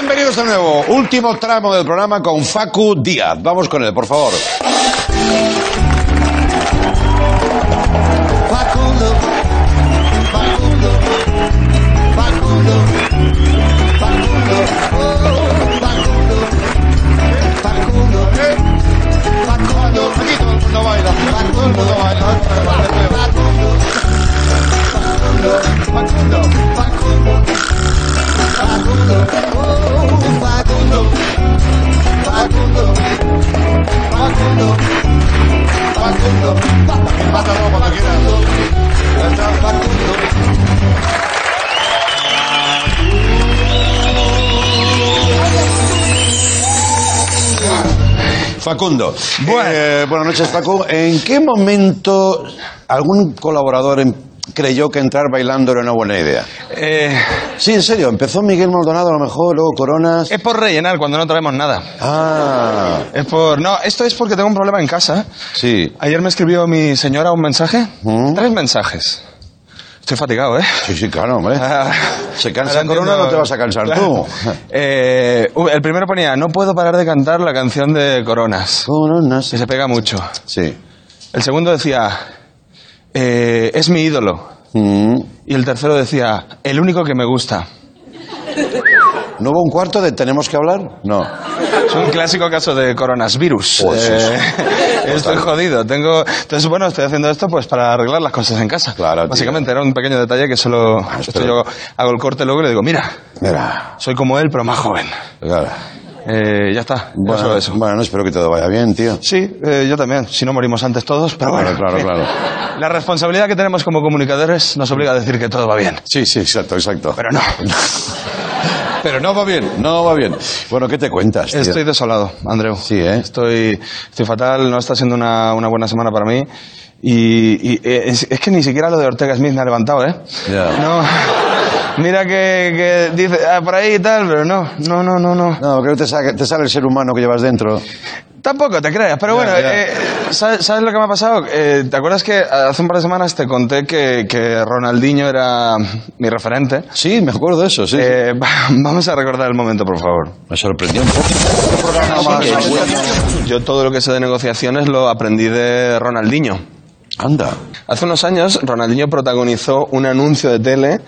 Bienvenidos de nuevo. Último tramo del programa con Facu Díaz. Vamos con él, por favor. Facundo, Facundo, Facundo, Facundo, oh, Facundo, Facundo, Facundo, Facundo, Facundo, Facundo, Facundo, oh, Facundo, Facundo, Facundo, Facundo, mátalo cuando quieras. Facundo. Facundo. Eh, buenas noches, Facu. ¿En qué momento algún colaborador em- creyó que entrar bailando era una buena idea? Eh, Sí, en serio. Empezó Miguel Maldonado a lo mejor, luego Coronas. es por rellenar cuando no traemos nada. Ah, Es por. No, esto es porque tengo un problema en casa. sí. Ayer me escribió mi señora un mensaje. ¿Mm? Tres mensajes. Estoy fatigado, ¿eh? Sí, sí, claro, hombre. Ah, Se cansa Corona, no te vas a cansar Claro. tú. Eh, el primero ponía, no puedo parar de cantar la canción de Coronas. Coronas. Que se pega mucho. Sí. El segundo decía, eh, es mi ídolo. Mm. Y el tercero decía, el único que me gusta. ¿No hubo un cuarto de tenemos que hablar? No. Es un clásico caso de coronavirus. Pues Eh, estoy jodido. Tengo, entonces, bueno, estoy haciendo esto pues para arreglar las cosas en casa. Claro, tío. Básicamente era un pequeño detalle que solo esto espera. yo hago el corte luego y le digo, mira, Mira. soy como él, pero más joven. Claro. Eh, ya está. ya Bueno, solo eso. bueno, no espero que todo vaya bien, tío. Sí, eh, yo también. Si no morimos antes todos, pero bueno. Claro, claro, claro. La responsabilidad que tenemos como comunicadores nos obliga a decir que todo va bien. Sí, sí, exacto, exacto. Pero no. Pero no va bien, no va bien. Bueno, ¿qué te cuentas, tío? Estoy desolado, Andreu. Sí, ¿eh? Estoy, estoy fatal, no está siendo una, una buena semana para mí. Y, y, eh, es, es que ni siquiera lo de Ortega Smith me ha levantado, ¿eh? Ya. No. Mira que, que dice ah, por ahí y tal, pero no, no, no, no, no. No, que no te, saque- te sale el ser humano que llevas dentro. Tampoco te creas, pero Ya, bueno, ya. eh, ¿sabes, sabes lo que me ha pasado? Eh, ¿Te acuerdas que hace un par de semanas te conté que, que Ronaldinho era mi referente? Sí, me acuerdo de eso, sí. Eh, va- vamos a recordar el momento, por favor. Me sorprendió un poco. Yo todo lo que sé de negociaciones lo aprendí de Ronaldinho. Anda. Hace unos años, Ronaldinho protagonizó un anuncio de tele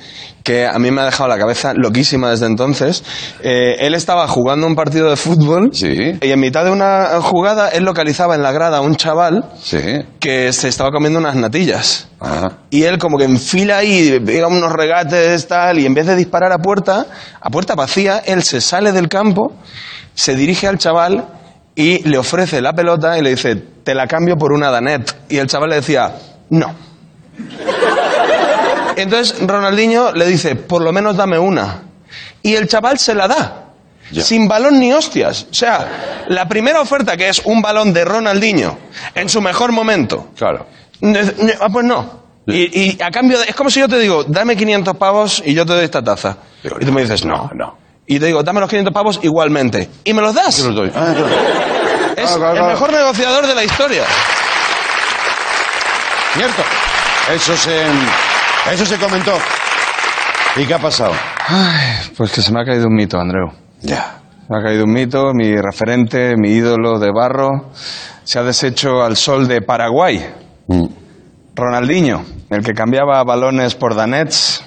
que a mí me ha dejado la cabeza loquísima desde entonces. Eh, él estaba jugando un partido de fútbol y en mitad de una jugada él localizaba en la grada a un chaval que se estaba comiendo unas natillas. Y él como que enfila ahí, pega unos regates tal, y en vez de disparar a puerta, a puerta vacía, él se sale del campo, se dirige al chaval y le ofrece la pelota y le dice, te la cambio por una Danet. Y el chaval le decía, no. Entonces Ronaldinho le dice, por lo menos dame una. Y el chaval se la da. Sin balón ni hostias. O sea, la primera oferta que es un balón de Ronaldinho en su mejor momento. Claro. Ah, pues no. Y, y a cambio, de- es como si yo te digo, dame 500 pavos y yo te doy esta taza. Y tú me dices, no, no. Y te digo, dame los 500 pavos igualmente. ¿Y me los das? Yo los doy. Ah, claro. Es Claro, claro, el mejor negociador de la historia. Cierto. Eso se, eso se comentó. ¿Y qué ha pasado? Ay, pues que se me ha caído un mito, Andreu. Ya. Me ha caído un mito, mi referente, mi ídolo de barro, se ha deshecho al sol de Paraguay. Mm. Ronaldinho, el que cambiaba balones por danets,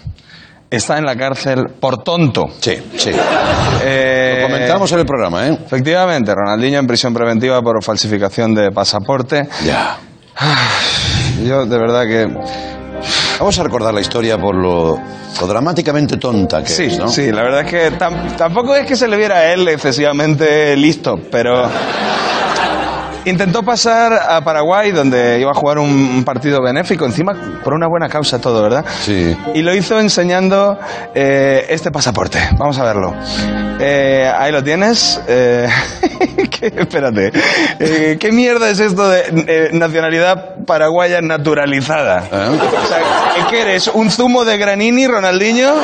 está en la cárcel por tonto. Sí, sí. Eh, Lo comentamos en el programa, ¿eh? Efectivamente, Ronaldinho en prisión preventiva por falsificación de pasaporte. Ya. Yo, de verdad que... Vamos a recordar la historia por lo, lo dramáticamente tonta que Sí, es, ¿no? sí, la verdad es que tam- tampoco es que se le viera a él excesivamente listo, pero intentó pasar a Paraguay donde iba a jugar un, partido benéfico, encima por una buena causa todo, ¿verdad? Sí. Y lo hizo enseñando eh, este pasaporte. Vamos a verlo. Eh, ahí lo tienes. Eh, ¿qué? espérate. ¿Qué mierda es esto de nacionalidad paraguaya naturalizada? ¿Eh? O sea, ¿qué eres? ¿Un zumo de granini, Ronaldinho?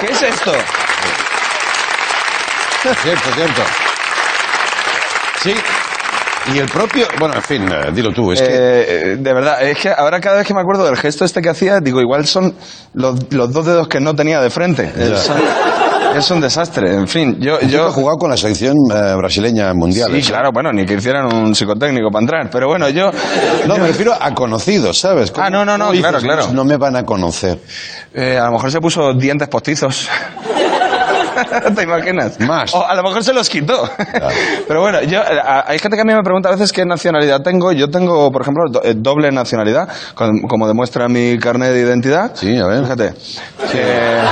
¿Qué es esto? Cierto, cierto. Sí. Y el propio... Bueno, en fin, eh, dilo tú. Es que... Eh, de verdad, es que ahora cada vez que me acuerdo del gesto este que hacía, digo, igual son los, los dos dedos que no tenía de frente. Es, es un desastre. En fin, yo... Yo he jugado con la selección eh, brasileña mundial. Sí, claro, bueno, ni que hicieran un psicotécnico para entrar. Pero bueno, yo... No, yo- me refiero a conocidos, ¿sabes? Ah, no, no, no, ¿Cómo dices? claro, claro. No me van a conocer. eh, a lo mejor se puso dientes postizos. ¿Te imaginas? Más. O a lo mejor se los quitó. Pero bueno, yo, eh, hay gente que a mí me pregunta a veces qué nacionalidad tengo. Yo tengo, por ejemplo, do- eh, doble nacionalidad, como demuestra mi carnet de identidad. Sí, a ver. Fíjate. Eh,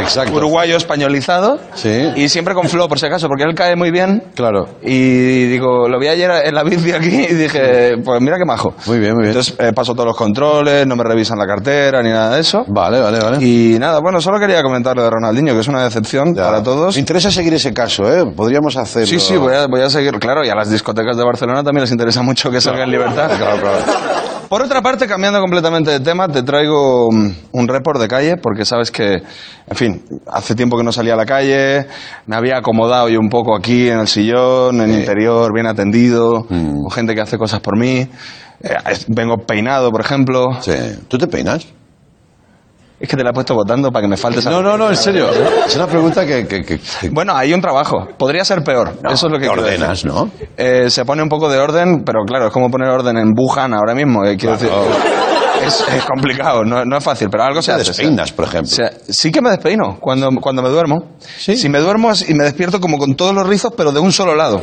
Exacto. uruguayo españolizado. Sí. Y siempre con Flo, por si acaso, porque él cae muy bien. Claro. Y digo, lo vi ayer en la bici aquí y dije, pues mira qué majo. Muy bien, muy bien. Entonces eh, paso todos los controles, no me revisan la cartera ni nada de eso. Vale, vale, vale. Y nada, bueno, solo quería comentar lo de Ronaldinho, que es una decepción Ya. para todos. Me interesa seguir ese caso, ¿eh? Podríamos hacerlo. Sí, sí, voy a, voy a seguir, claro, y a las discotecas de Barcelona también les interesa mucho que salga en libertad. Claro, claro. Por otra parte, cambiando completamente de tema, te traigo mm, un report de calle, porque sabes que, en fin, hace tiempo que no salía a la calle, me había acomodado yo un poco aquí en el sillón, en el interior, bien atendido, Mm. con gente que hace cosas por mí. Eh, vengo peinado, por ejemplo. Sí. ¿Tú te peinas? Es que te la he puesto votando para que me faltes No, no, no, en serio. Es una pregunta que... que, que- Bueno, hay un trabajo. Podría ser peor. No, Eso es lo que te quiero ordenas, decir. ¿no? Eh, se pone un poco de orden, pero claro, es como poner orden en Wuhan ahora mismo. eh, quiero Claro. decir, es, es complicado, no, no es fácil, pero algo se te hace. despeinas, por ejemplo. O sea, sí que me despeino cuando, cuando me duermo. ¿Sí? Si me duermo es- y me despierto como con todos los rizos, pero de un solo lado.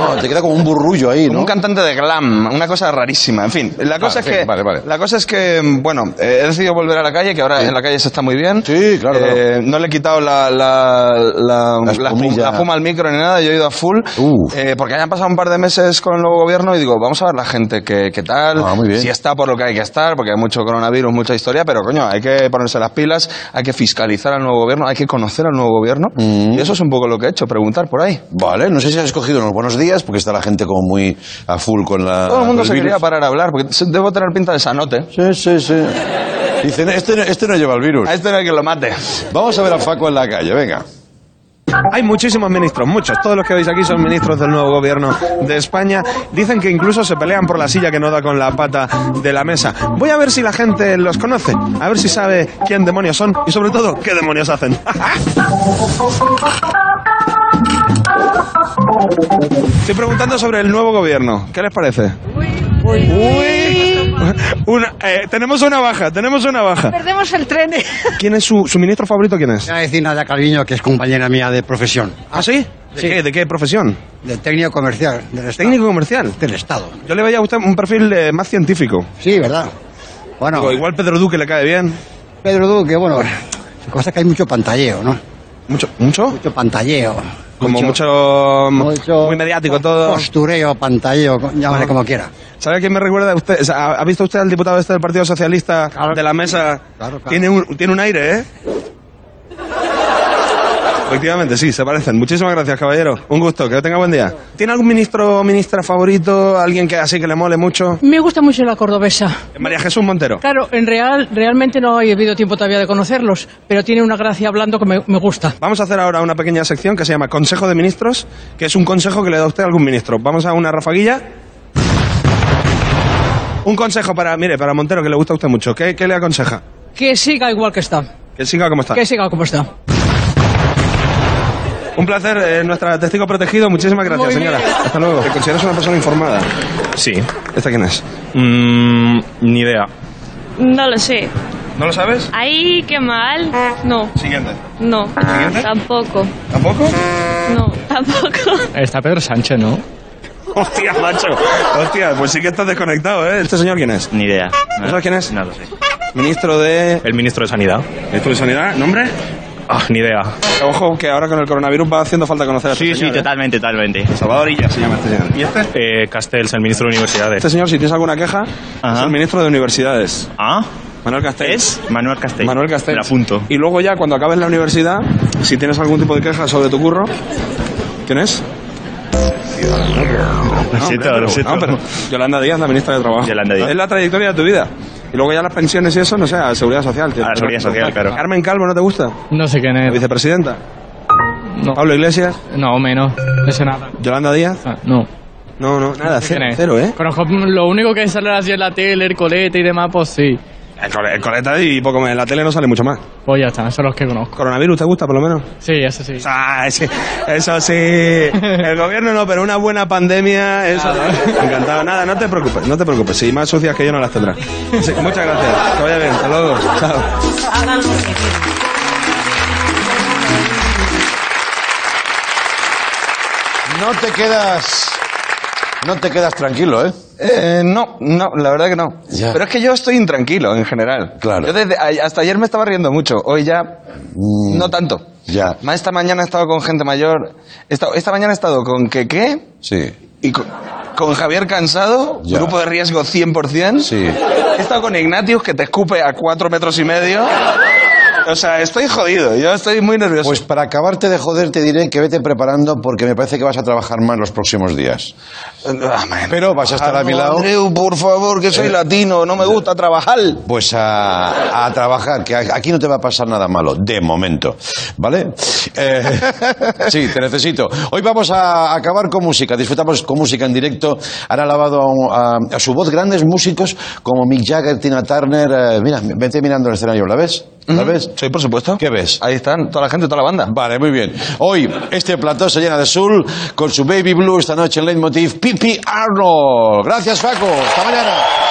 No, te queda como un burrullo ahí, ¿no? un cantante de glam, una cosa rarísima. En fin, la cosa en es que, vale, vale. la cosa es que, bueno, eh, he decidido volver a la calle, que ahora en la calle se está muy bien. Sí, claro, Eh, No le he quitado la, la, la, La la espumilla. la fuma al micro ni nada, yo he ido a full. Eh, porque hayan pasado un par de meses con el nuevo gobierno y digo, vamos a ver la gente qué, qué tal, Ah, muy bien. si está por lo que hay que estar, porque hay mucho coronavirus, mucha historia, pero coño, hay que ponerse las pilas, hay que fiscalizar al nuevo gobierno, hay que conocer al nuevo gobierno. Mm. Y eso es un poco lo que he hecho, preguntar por ahí. Vale, no sé si has escogido unos buenos días, porque está la gente como muy a full con la... Todo el mundo se virus. quería parar a hablar, porque debo tener pinta de sanote. Sí, sí, sí. Dicen, este, no- este no lleva el virus. A este no hay que lo mate. Vamos a ver a Paco en la calle, venga. Hay muchísimos ministros, muchos. Todos los que veis aquí son ministros del nuevo gobierno de España. Dicen que incluso se pelean por la silla que no da con la pata de la mesa. Voy a ver si la gente los conoce, a ver si sabe quién demonios son y sobre todo qué demonios hacen. Estoy preguntando sobre el nuevo gobierno. ¿Qué les parece? Uy. Una, eh, tenemos una baja, tenemos una baja. Perdemos el tren. ¿Quién es su, su ministro favorito? ¿Quién es? Voy a decir Nadia Calviño, que es compañera mía de profesión. ¿Ah, sí? ¿De, Sí. Qué, ¿De qué profesión? De técnico comercial. Del Estado. ¿Técnico comercial? Del Estado. Yo le veía a usted un perfil eh, más científico. Sí, ¿verdad? Bueno, Digo, igual Pedro Duque le cae bien. Pedro Duque, bueno, cosa que hay mucho pantalleo, ¿no? ¿Mucho? ¿Mucho? Mucho pantalleo. Como mucho, mucho muy mediático todo. Postureo, pantalleo, llámale como quiera. ¿Sabe a quién me recuerda a usted? O sea, ¿Ha visto usted al diputado este del Partido Socialista de la mesa? Claro, claro. Tiene, un, tiene un aire, ¿eh? Efectivamente, sí, se parecen. Muchísimas gracias, caballero. Un gusto, que tenga buen día. ¿Tiene algún ministro o ministra favorito? ¿Alguien que así que le mole mucho? Me gusta mucho la cordobesa. María Jesús Montero. Claro, en real, realmente no he habido tiempo todavía de conocerlos, pero tiene una gracia hablando que me, me gusta. Vamos a hacer ahora una pequeña sección que se llama Consejo de Ministros, que es un consejo que le da usted a algún ministro. Vamos a una rafaguilla. Un consejo para, mire, para Montero, que le gusta a usted mucho. ¿Qué, qué le aconseja? Que siga igual que está. Que siga como está. Que siga como está. Un placer, eh, nuestra testigo protegido. Muchísimas gracias, señora. Hasta luego. ¿Te consideras una persona informada? Sí. ¿Esta quién es? Mm, ni idea. No lo sé. ¿No lo sabes? Ay, qué mal. No, Siguiente. no. ¿Siguiente? Tampoco. ¿Tampoco? No, tampoco. Está Pedro Sánchez, ¿no? Hostia, macho. Hostia, pues sí que estás desconectado, ¿eh? ¿Este señor quién es? Ni idea. ¿No sabes quién es? No lo sé. Ministro de... El ministro de Sanidad. ¿Ministro de Sanidad? ¿Nombre? Ah, ni idea. Ojo, que ahora con el coronavirus va haciendo falta conocer a este Sí, sí, ¿eh? totalmente, totalmente. Salvador Illa se llama este señor. ¿Y este? Eh, Castells, el ministro de Universidades. Este señor, si tienes alguna queja, Ajá. es el ministro de Universidades. Ah, Manuel Castells. es Manuel Castells. Manuel Castells. Me apunto. Y luego ya, cuando acabes la universidad, si tienes algún tipo de queja sobre tu curro, ¿quién es? Lo siento, pero- lo siento. no, pero Yolanda Díaz, la ministra de Trabajo. Yolanda Díaz. Es la trayectoria de tu vida. Y luego ya las pensiones y eso, no sé, a Seguridad Social. tío. A la Seguridad Social, claro. Carmen Calvo, ¿no te gusta? No sé quién La es. vicepresidenta. No, Pablo Iglesias. no menos. No sé nada. Yolanda Díaz. Ah, no. No, no, nada, cero, cero, ¿eh? Conozco lo único que sale así en la tele, el colete y demás, pues sí. El, cole- el coleta y poco más. En la tele no sale mucho más. Pues ya está, esos son los que conozco. ¿Coronavirus te gusta, por lo menos? Sí, eso sí. Sí, eso sí. El gobierno no, pero una buena pandemia, eso. Encantado. Nada, no te preocupes, no te preocupes. Si más sucias que yo no las tendrás. Sí, muchas gracias. Que vaya bien. Hasta luego. Chao. No te quedas. No te quedas tranquilo, ¿eh? Eh, no, no, la verdad que no. Ya. Pero es que yo estoy intranquilo en general. Claro. Yo desde, hasta ayer me estaba riendo mucho, hoy ya no tanto. Mm. Ya. Más esta mañana he estado con gente mayor. Esta mañana he estado con que qué Sí. y con, con Javier Cansado, Ya. grupo de riesgo 100%. Sí. He estado con Ignatius que te escupe a cuatro metros y medio. O sea, estoy jodido, yo estoy muy nervioso. Pues para acabarte de joder te diré que vete preparando porque me parece que vas a trabajar más los próximos días. Ah, man. Pero vas a estar a mi lado. Andreu, por favor, que soy Eh. latino, no me gusta trabajar. Pues a, a trabajar, que aquí no te va a pasar nada malo, de momento. ¿Vale? Eh, sí, te necesito. Hoy vamos a acabar con música, disfrutamos con música en directo. Han alabado a, a- a su voz grandes músicos como Mick Jagger, Tina Turner. eh, mira, vete mirando el escenario, ¿la ves? ¿La ves? Sí, por supuesto. ¿Qué ves? Ahí están, toda la gente, toda la banda. Vale, muy bien. Hoy este plató se llena de soul con su Baby Blue esta noche en Leitmotiv, Pipi Arnold. Gracias, Paco. Hasta mañana.